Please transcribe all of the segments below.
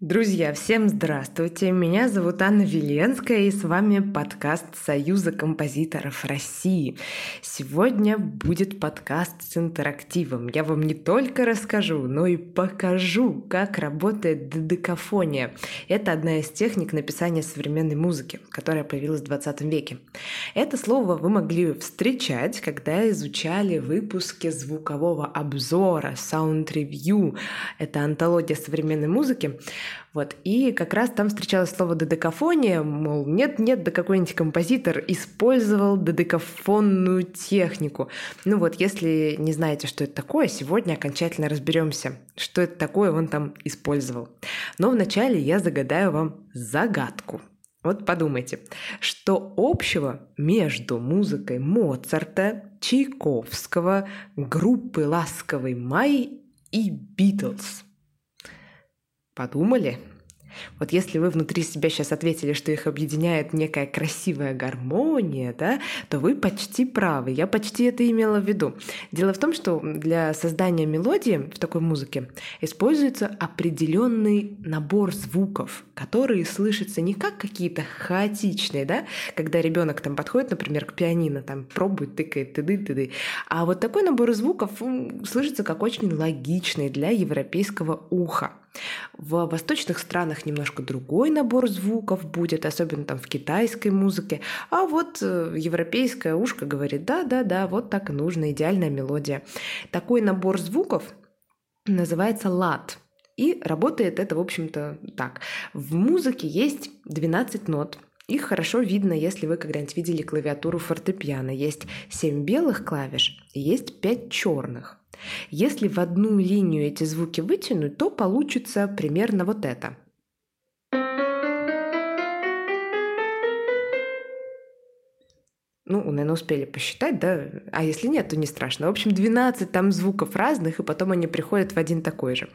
Друзья, всем здравствуйте! Меня зовут Анна Веленская, и с вами подкаст Союза композиторов России. Сегодня будет подкаст с интерактивом. Я вам не только расскажу, но и покажу, как работает додекафония. Это одна из техник написания современной музыки, которая появилась в 20 веке. Это слово вы могли встречать, когда изучали выпуски звукового обзора, Review. Это антология современной музыки. Вот. И как раз там встречалось слово додекафония, мол, нет-нет, да какой-нибудь композитор использовал додекафонную технику. Ну вот, если не знаете, что это такое, сегодня окончательно разберемся, что это такое он там использовал. Но вначале я загадаю вам загадку. Вот подумайте, что общего между музыкой Моцарта, Чайковского, группы «Ласковый май» и «Битлз»? Подумали? Вот если вы внутри себя сейчас ответили, что их объединяет некая красивая гармония, да, то вы почти правы. Я почти это имела в виду. Дело в том, что для создания мелодии в такой музыке используется определенный набор звуков, которые слышатся не как какие-то хаотичные, да, когда ребенок там подходит, например, к пианино, там пробует, тыкает, тыды, тыды, а вот такой набор звуков слышится как очень логичный для европейского уха. В восточных странах немножко другой набор звуков будет, особенно там в китайской музыке. А вот э, европейское ушко говорит, да-да-да, вот так и нужно, идеальная мелодия. Такой набор звуков называется лад. И работает это, в общем-то, так. В музыке есть 12 нот, их хорошо видно, если вы когда-нибудь видели клавиатуру фортепиано. Есть 7 белых клавиш и есть 5 черных. Если в одну линию эти звуки вытянуть, то получится примерно вот это – ну, наверное, успели посчитать, да, а если нет, то не страшно. В общем, 12 там звуков разных, и потом они приходят в один такой же.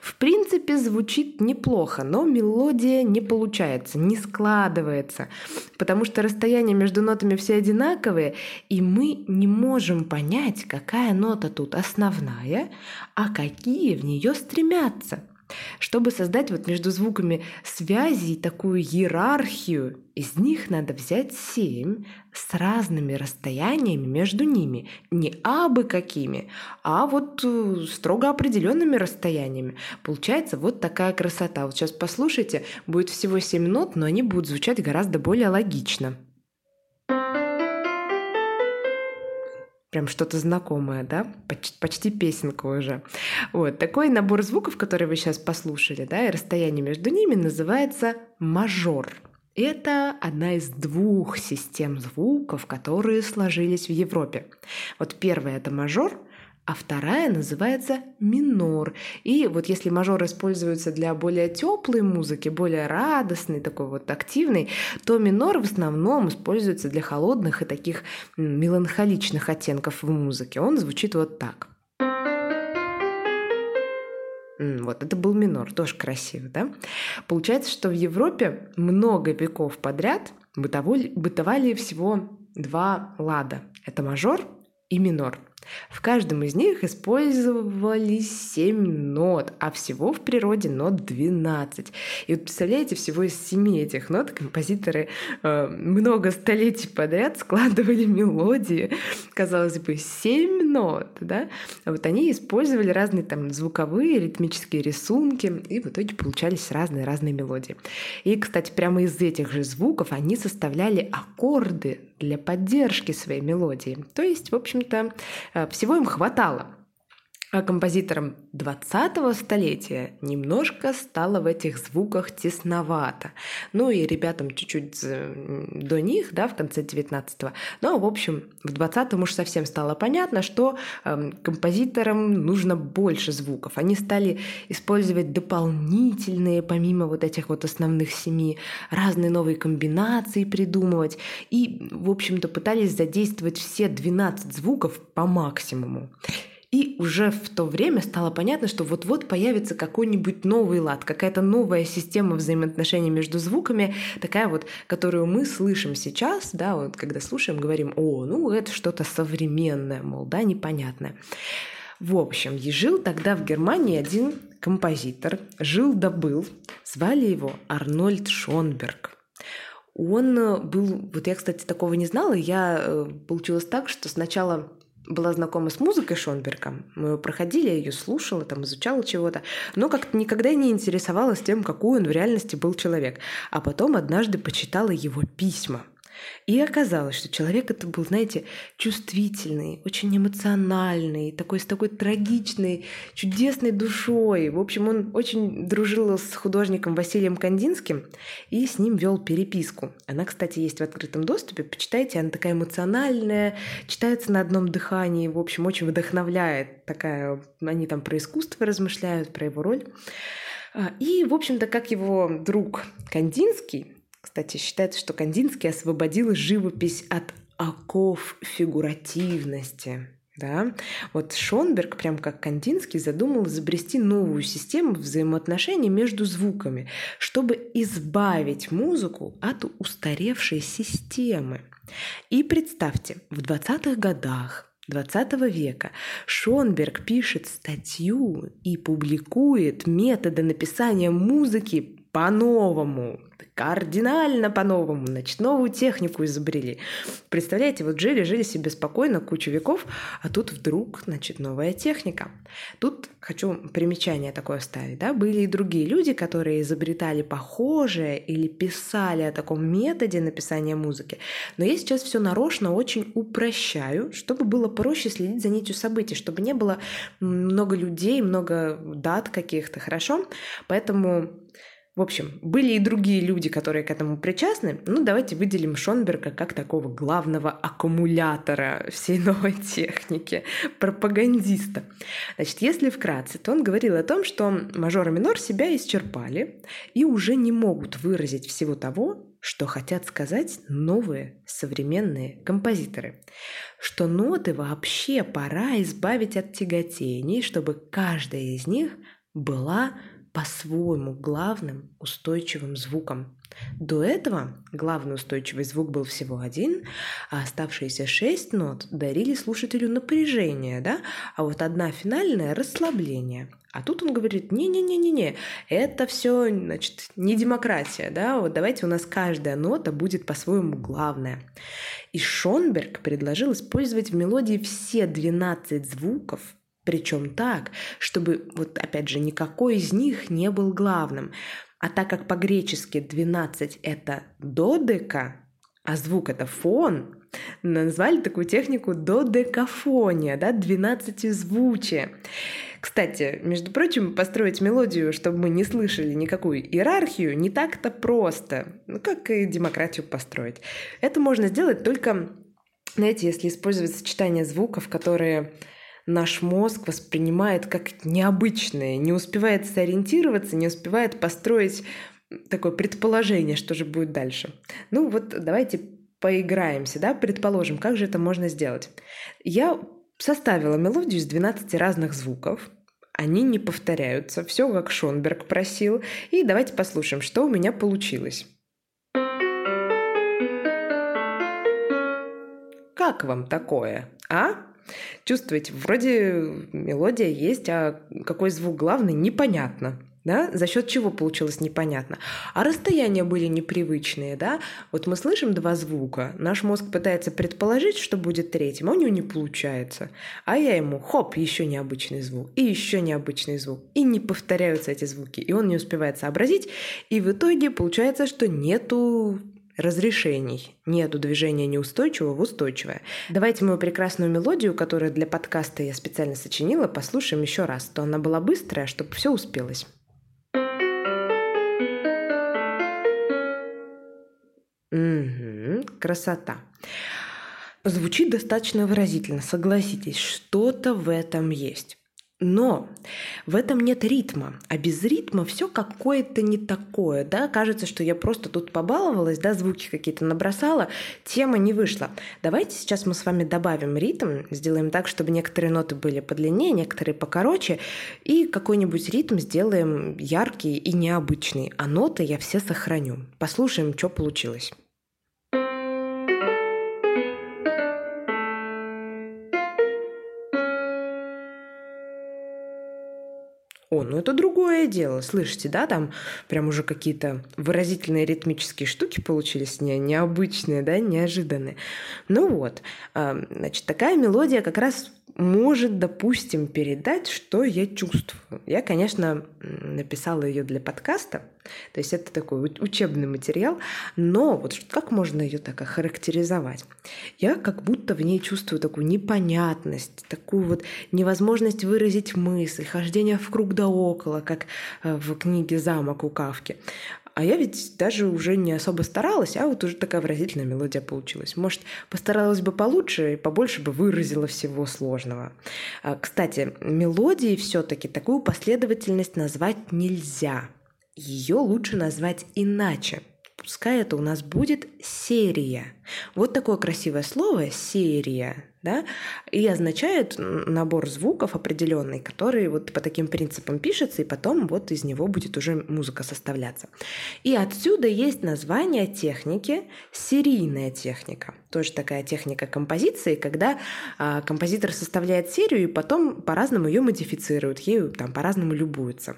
В принципе, звучит неплохо, но мелодия не получается, не складывается, потому что расстояние между нотами все одинаковые, и мы не можем понять, какая нота тут основная, а какие в нее стремятся. Чтобы создать вот между звуками связи такую иерархию, из них надо взять семь с разными расстояниями между ними. Не абы какими, а вот э, строго определенными расстояниями. Получается вот такая красота. Вот сейчас послушайте, будет всего семь нот, но они будут звучать гораздо более логично. Прям что-то знакомое, да, почти, почти песенка уже. Вот, такой набор звуков, который вы сейчас послушали, да, и расстояние между ними называется мажор. Это одна из двух систем звуков, которые сложились в Европе. Вот первая — это мажор, а вторая называется минор. И вот если мажор используется для более теплой музыки, более радостной, такой вот активной, то минор в основном используется для холодных и таких меланхоличных оттенков в музыке. Он звучит вот так. Вот, это был минор, тоже красиво, да? Получается, что в Европе много веков подряд бытовали, бытовали всего два лада. Это мажор и минор. В каждом из них использовались 7 нот, а всего в природе нот 12. И вот представляете, всего из 7 этих нот композиторы э, много столетий подряд складывали мелодии. Казалось бы, 7 нот, да? А вот они использовали разные там звуковые, ритмические рисунки, и в итоге получались разные-разные мелодии. И, кстати, прямо из этих же звуков они составляли аккорды для поддержки своей мелодии. То есть, в общем-то, э, всего им хватало. А композиторам 20-го столетия немножко стало в этих звуках тесновато. Ну и ребятам чуть-чуть до них, да, в конце 19-го. Но, в общем, в 20-м уж совсем стало понятно, что э, композиторам нужно больше звуков. Они стали использовать дополнительные, помимо вот этих вот основных семи, разные новые комбинации придумывать. И, в общем-то, пытались задействовать все 12 звуков по максимуму. И уже в то время стало понятно, что вот-вот появится какой-нибудь новый лад, какая-то новая система взаимоотношений между звуками, такая вот, которую мы слышим сейчас, да, вот когда слушаем, говорим, о, ну это что-то современное, мол, да, непонятное. В общем, жил тогда в Германии один композитор, жил да был, Звали его Арнольд Шонберг. Он э, был, вот я, кстати, такого не знала, я э, получилось так, что сначала была знакома с музыкой Шонберга. Мы ее проходили, я ее слушала, там изучала чего-то, но как-то никогда не интересовалась тем, какой он в реальности был человек. А потом однажды почитала его письма – и оказалось, что человек это был, знаете, чувствительный, очень эмоциональный, такой с такой трагичной, чудесной душой. В общем, он очень дружил с художником Василием Кандинским и с ним вел переписку. Она, кстати, есть в открытом доступе. Почитайте, она такая эмоциональная, читается на одном дыхании. В общем, очень вдохновляет. Такая, они там про искусство размышляют, про его роль. А, и, в общем-то, как его друг Кандинский, кстати, считается, что Кандинский освободил живопись от оков фигуративности. Да? Вот Шонберг, прям как Кандинский, задумал изобрести новую систему взаимоотношений между звуками, чтобы избавить музыку от устаревшей системы. И представьте, в 20-х годах 20 века Шонберг пишет статью и публикует методы написания музыки по-новому кардинально по-новому, значит, новую технику изобрели. Представляете, вот жили-жили себе спокойно кучу веков, а тут вдруг, значит, новая техника. Тут хочу примечание такое вставить, да, были и другие люди, которые изобретали похожее или писали о таком методе написания музыки, но я сейчас все нарочно очень упрощаю, чтобы было проще следить за нитью событий, чтобы не было много людей, много дат каких-то, хорошо? Поэтому в общем, были и другие люди, которые к этому причастны. Ну, давайте выделим Шонберга как такого главного аккумулятора всей новой техники, пропагандиста. Значит, если вкратце, то он говорил о том, что мажор и минор себя исчерпали и уже не могут выразить всего того, что хотят сказать новые современные композиторы. Что ноты вообще пора избавить от тяготений, чтобы каждая из них была по-своему главным устойчивым звуком. До этого главный устойчивый звук был всего один, а оставшиеся шесть нот дарили слушателю напряжение, да? а вот одна финальная – расслабление. А тут он говорит, не-не-не-не-не, это все, значит, не демократия, да, вот давайте у нас каждая нота будет по-своему главная. И Шонберг предложил использовать в мелодии все 12 звуков, причем так, чтобы, вот опять же, никакой из них не был главным. А так как по-гречески 12 это додека, а звук это фон, назвали такую технику додекафония, да, 12 звучие. Кстати, между прочим, построить мелодию, чтобы мы не слышали никакую иерархию, не так-то просто. Ну, как и демократию построить. Это можно сделать только, знаете, если использовать сочетание звуков, которые наш мозг воспринимает как необычное, не успевает сориентироваться, не успевает построить такое предположение, что же будет дальше. Ну вот давайте поиграемся, да, предположим, как же это можно сделать. Я составила мелодию из 12 разных звуков, они не повторяются, все как Шонберг просил, и давайте послушаем, что у меня получилось. Как вам такое, а? Чувствуете, вроде мелодия есть, а какой звук главный, непонятно. Да? За счет чего получилось непонятно. А расстояния были непривычные, да? Вот мы слышим два звука, наш мозг пытается предположить, что будет третьим, а у него не получается. А я ему, хоп, еще необычный звук, и еще необычный звук, и не повторяются эти звуки, и он не успевает сообразить, и в итоге получается, что нету разрешений. Нету движения неустойчивого в устойчивое. Давайте мою прекрасную мелодию, которую для подкаста я специально сочинила, послушаем еще раз. То она была быстрая, чтобы все успелось. Угу, красота. Звучит достаточно выразительно, согласитесь, что-то в этом есть. Но в этом нет ритма, а без ритма все какое-то не такое, да, кажется, что я просто тут побаловалась, да, звуки какие-то набросала, тема не вышла. Давайте сейчас мы с вами добавим ритм, сделаем так, чтобы некоторые ноты были подлиннее, некоторые покороче, и какой-нибудь ритм сделаем яркий и необычный, а ноты я все сохраню. Послушаем, что получилось. О, ну это другое дело, слышите, да, там прям уже какие-то выразительные ритмические штуки получились не, необычные, да, неожиданные. Ну вот, значит, такая мелодия как раз может, допустим, передать, что я чувствую. Я, конечно, написала ее для подкаста, то есть это такой учебный материал, но вот как можно ее так охарактеризовать? Я как будто в ней чувствую такую непонятность, такую вот невозможность выразить мысль, хождение в круг да около, как э, в книге «Замок» у Кавки. А я ведь даже уже не особо старалась, а вот уже такая выразительная мелодия получилась. Может, постаралась бы получше и побольше бы выразила всего сложного. А, кстати, мелодии все-таки такую последовательность назвать нельзя. Ее лучше назвать иначе – пускай это у нас будет серия. Вот такое красивое слово «серия», да, и означает набор звуков определенный, который вот по таким принципам пишется, и потом вот из него будет уже музыка составляться. И отсюда есть название техники серийная техника. Тоже такая техника композиции, когда а, композитор составляет серию и потом по-разному ее модифицирует, ею там по-разному любуются.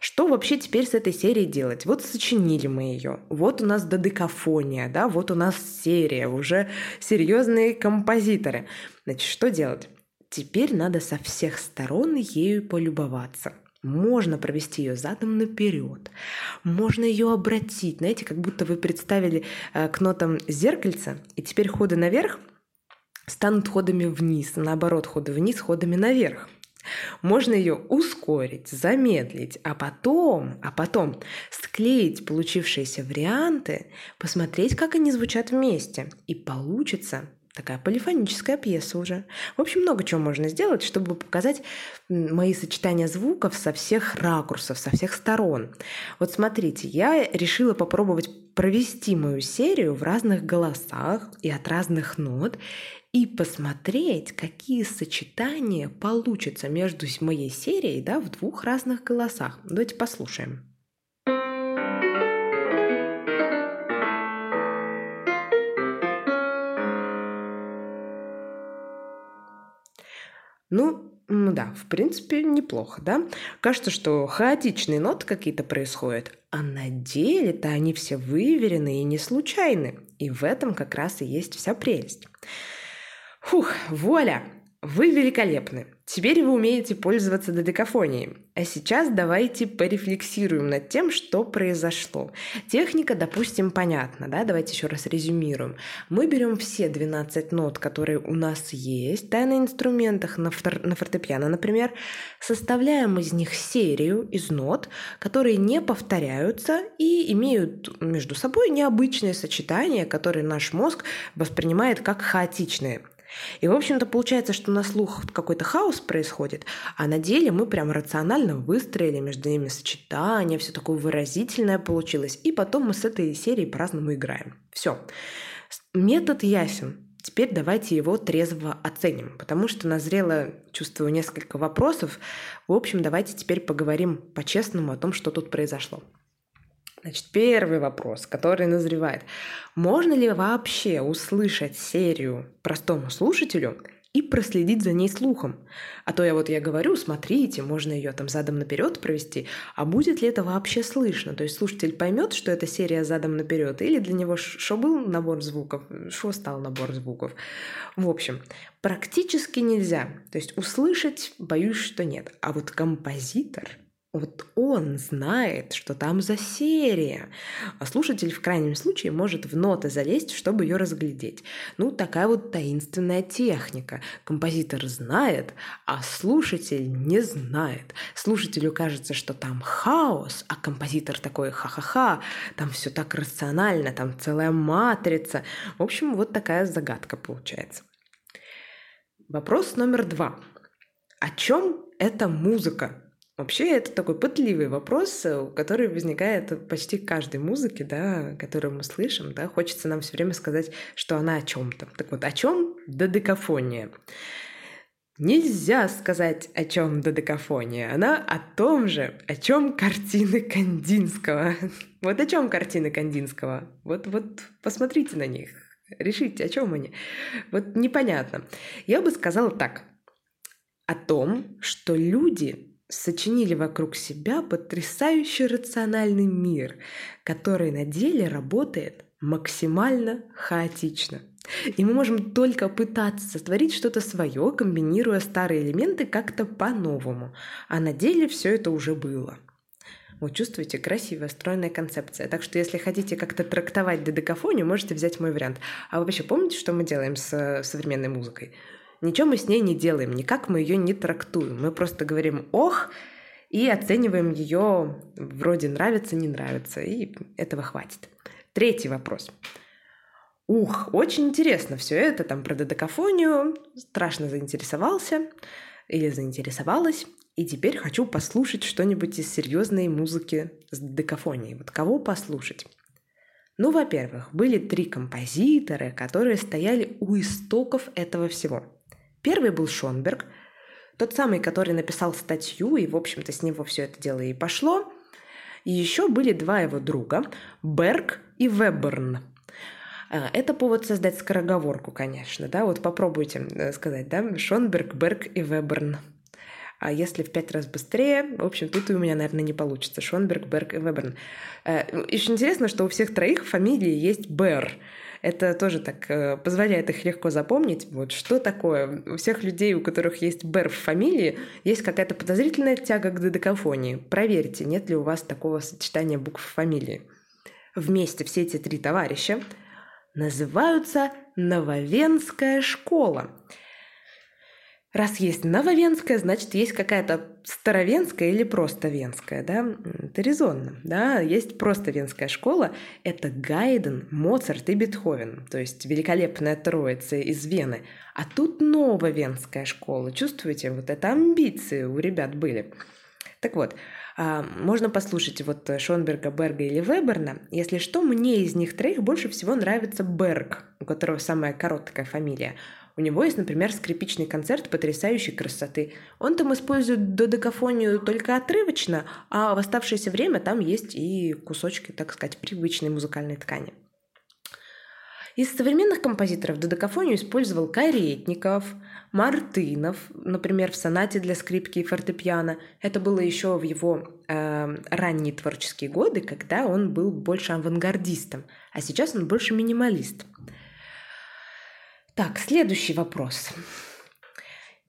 Что вообще теперь с этой серией делать? Вот сочинили мы ее. Вот у нас додекафония, да, вот у нас серия, уже серьезные композиторы. Значит, что делать? Теперь надо со всех сторон ею полюбоваться. Можно провести ее задом наперед. Можно ее обратить. Знаете, как будто вы представили э, к нотам зеркальце, и теперь ходы наверх станут ходами вниз, наоборот, ходы вниз, ходами наверх. Можно ее ускорить, замедлить, а потом, а потом склеить получившиеся варианты, посмотреть, как они звучат вместе. И получится такая полифоническая пьеса уже. В общем, много чего можно сделать, чтобы показать мои сочетания звуков со всех ракурсов, со всех сторон. Вот смотрите, я решила попробовать провести мою серию в разных голосах и от разных нот и посмотреть, какие сочетания получатся между моей серией да, в двух разных голосах. Давайте послушаем. Ну, ну да, в принципе, неплохо, да? Кажется, что хаотичные ноты какие-то происходят, а на деле-то они все выверены и не случайны. И в этом как раз и есть вся прелесть. Фух, вуаля! Вы великолепны. Теперь вы умеете пользоваться додекафонией. А сейчас давайте порефлексируем над тем, что произошло. Техника, допустим, понятна, да? Давайте еще раз резюмируем. Мы берем все 12 нот, которые у нас есть, да, на инструментах, на, фор- на фортепиано, например, составляем из них серию из нот, которые не повторяются и имеют между собой необычные сочетания, которые наш мозг воспринимает как хаотичные. И, в общем-то, получается, что на слух какой-то хаос происходит, а на деле мы прям рационально выстроили между ними сочетание, все такое выразительное получилось, и потом мы с этой серией по-разному играем. Все. Метод ясен. Теперь давайте его трезво оценим, потому что назрело, чувствую, несколько вопросов. В общем, давайте теперь поговорим по-честному о том, что тут произошло. Значит, первый вопрос, который назревает. Можно ли вообще услышать серию простому слушателю и проследить за ней слухом? А то я вот я говорю, смотрите, можно ее там задом наперед провести, а будет ли это вообще слышно? То есть слушатель поймет, что это серия задом наперед, или для него что был набор звуков, что стал набор звуков. В общем, практически нельзя. То есть услышать, боюсь, что нет. А вот композитор – вот он знает, что там за серия. А слушатель в крайнем случае может в ноты залезть, чтобы ее разглядеть. Ну, такая вот таинственная техника. Композитор знает, а слушатель не знает. Слушателю кажется, что там хаос, а композитор такой ха-ха-ха, там все так рационально, там целая матрица. В общем, вот такая загадка получается. Вопрос номер два. О чем эта музыка? Вообще, это такой пытливый вопрос, э, который возникает почти каждой музыке, да, которую мы слышим, да, хочется нам все время сказать, что она о чем-то. Так вот, о чем додекафония? Нельзя сказать, о чем додекафония. Она о том же, о чем картины Кандинского. Вот о чем картины Кандинского. Вот, вот посмотрите на них. Решите, о чем они. Вот непонятно. Я бы сказала так. О том, что люди сочинили вокруг себя потрясающий рациональный мир, который на деле работает максимально хаотично. И мы можем только пытаться сотворить что-то свое, комбинируя старые элементы как-то по-новому. А на деле все это уже было. Вот чувствуете, красивая, стройная концепция. Так что если хотите как-то трактовать додекафонию, можете взять мой вариант. А вы вообще помните, что мы делаем с современной музыкой? Ничего мы с ней не делаем, никак мы ее не трактуем. Мы просто говорим «ох», и оцениваем ее вроде нравится, не нравится, и этого хватит. Третий вопрос. Ух, очень интересно все это, там про додекафонию, страшно заинтересовался или заинтересовалась, и теперь хочу послушать что-нибудь из серьезной музыки с додекафонией. Вот кого послушать? Ну, во-первых, были три композитора, которые стояли у истоков этого всего. Первый был Шонберг, тот самый, который написал статью, и, в общем-то, с него все это дело и пошло. И еще были два его друга, Берг и Веберн. А, это повод создать скороговорку, конечно, да, вот попробуйте э, сказать, да, Шонберг, Берг и Веберн. А если в пять раз быстрее, в общем, тут у меня, наверное, не получится. Шонберг, Берг и Веберн. Э, Еще интересно, что у всех троих фамилии есть Бер. Это тоже так э, позволяет их легко запомнить. Вот что такое? У всех людей, у которых есть Бер в фамилии, есть какая-то подозрительная тяга к додекафонии. Проверьте, нет ли у вас такого сочетания букв в фамилии. Вместе все эти три товарища называются Нововенская школа. Раз есть нововенская, значит, есть какая-то старовенская или просто венская, да? Это резонно, да? Есть просто венская школа. Это Гайден, Моцарт и Бетховен, то есть великолепная троица из Вены. А тут нововенская школа. Чувствуете, вот это амбиции у ребят были. Так вот, а, можно послушать вот Шонберга, Берга или Веберна. Если что, мне из них троих больше всего нравится Берг, у которого самая короткая фамилия – у него есть, например, скрипичный концерт потрясающей красоты. Он там использует додекафонию только отрывочно, а в оставшееся время там есть и кусочки, так сказать, привычной музыкальной ткани. Из современных композиторов додекафонию использовал Каретников, Мартынов, например, в сонате для скрипки и фортепиано. Это было еще в его э, ранние творческие годы, когда он был больше авангардистом, а сейчас он больше минималист. Так, следующий вопрос.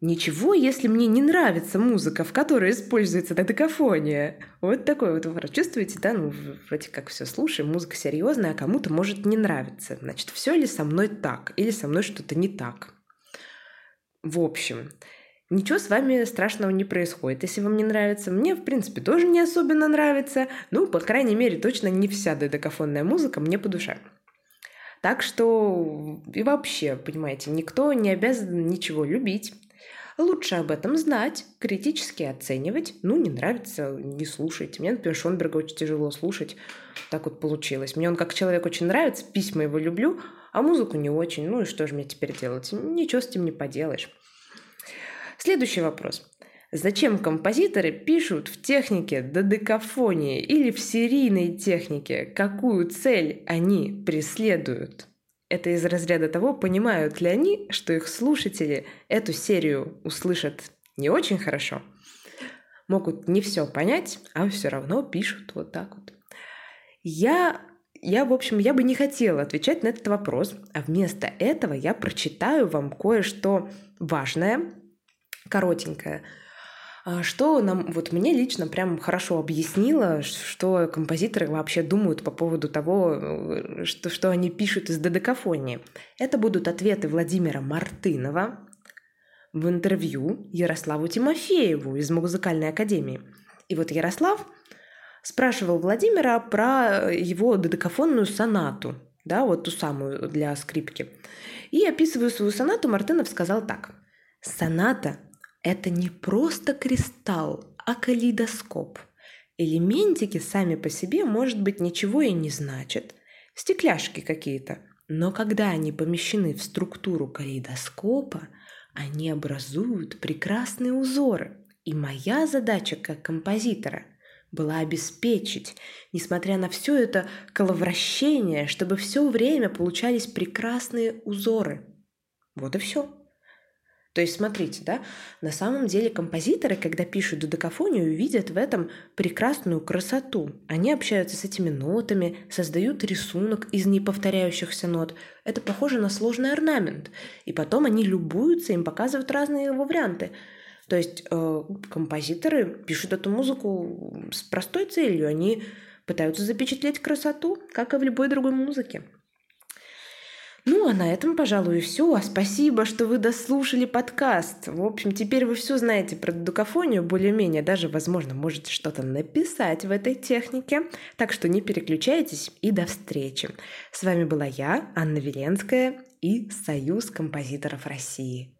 Ничего, если мне не нравится музыка, в которой используется додекафония. Вот такой вот вопрос. Чувствуете, да? Ну, вроде как все слушаем, музыка серьезная, а кому-то может не нравиться. Значит, все ли со мной так? Или со мной что-то не так? В общем, ничего с вами страшного не происходит, если вам не нравится. Мне, в принципе, тоже не особенно нравится. Ну, по крайней мере, точно не вся додекафонная музыка мне по душе. Так что и вообще, понимаете, никто не обязан ничего любить. Лучше об этом знать, критически оценивать. Ну, не нравится, не слушайте. Мне, например, Шонберга очень тяжело слушать. Так вот получилось. Мне он как человек очень нравится, письма его люблю, а музыку не очень. Ну и что же мне теперь делать? Ничего с этим не поделаешь. Следующий вопрос. Зачем композиторы пишут в технике додекафонии или в серийной технике, какую цель они преследуют? Это из разряда того, понимают ли они, что их слушатели эту серию услышат не очень хорошо, могут не все понять, а все равно пишут вот так вот. Я, я, в общем, я бы не хотела отвечать на этот вопрос, а вместо этого я прочитаю вам кое-что важное, коротенькое – что нам, вот мне лично прям хорошо объяснило, что композиторы вообще думают по поводу того, э, что, что они пишут из додекафонии. Это будут ответы Владимира Мартынова в интервью Ярославу Тимофееву из Музыкальной академии. И вот Ярослав спрашивал Владимира про его додекафонную сонату, да, вот ту самую для скрипки. И описывая свою сонату, Мартынов сказал так. «Соната это не просто кристалл, а калейдоскоп. Элементики сами по себе, может быть, ничего и не значат. Стекляшки какие-то. Но когда они помещены в структуру калейдоскопа, они образуют прекрасные узоры. И моя задача как композитора была обеспечить, несмотря на все это коловращение, чтобы все время получались прекрасные узоры. Вот и все. То есть, смотрите, да, на самом деле композиторы, когда пишут додекафонию, видят в этом прекрасную красоту. Они общаются с этими нотами, создают рисунок из неповторяющихся нот. Это похоже на сложный орнамент. И потом они любуются, им показывают разные его варианты. То есть э, композиторы пишут эту музыку с простой целью. Они пытаются запечатлеть красоту, как и в любой другой музыке. Ну, а на этом, пожалуй, и все. Спасибо, что вы дослушали подкаст. В общем, теперь вы все знаете про дудокафонию, более-менее даже, возможно, можете что-то написать в этой технике. Так что не переключайтесь и до встречи. С вами была я, Анна Веленская и Союз композиторов России.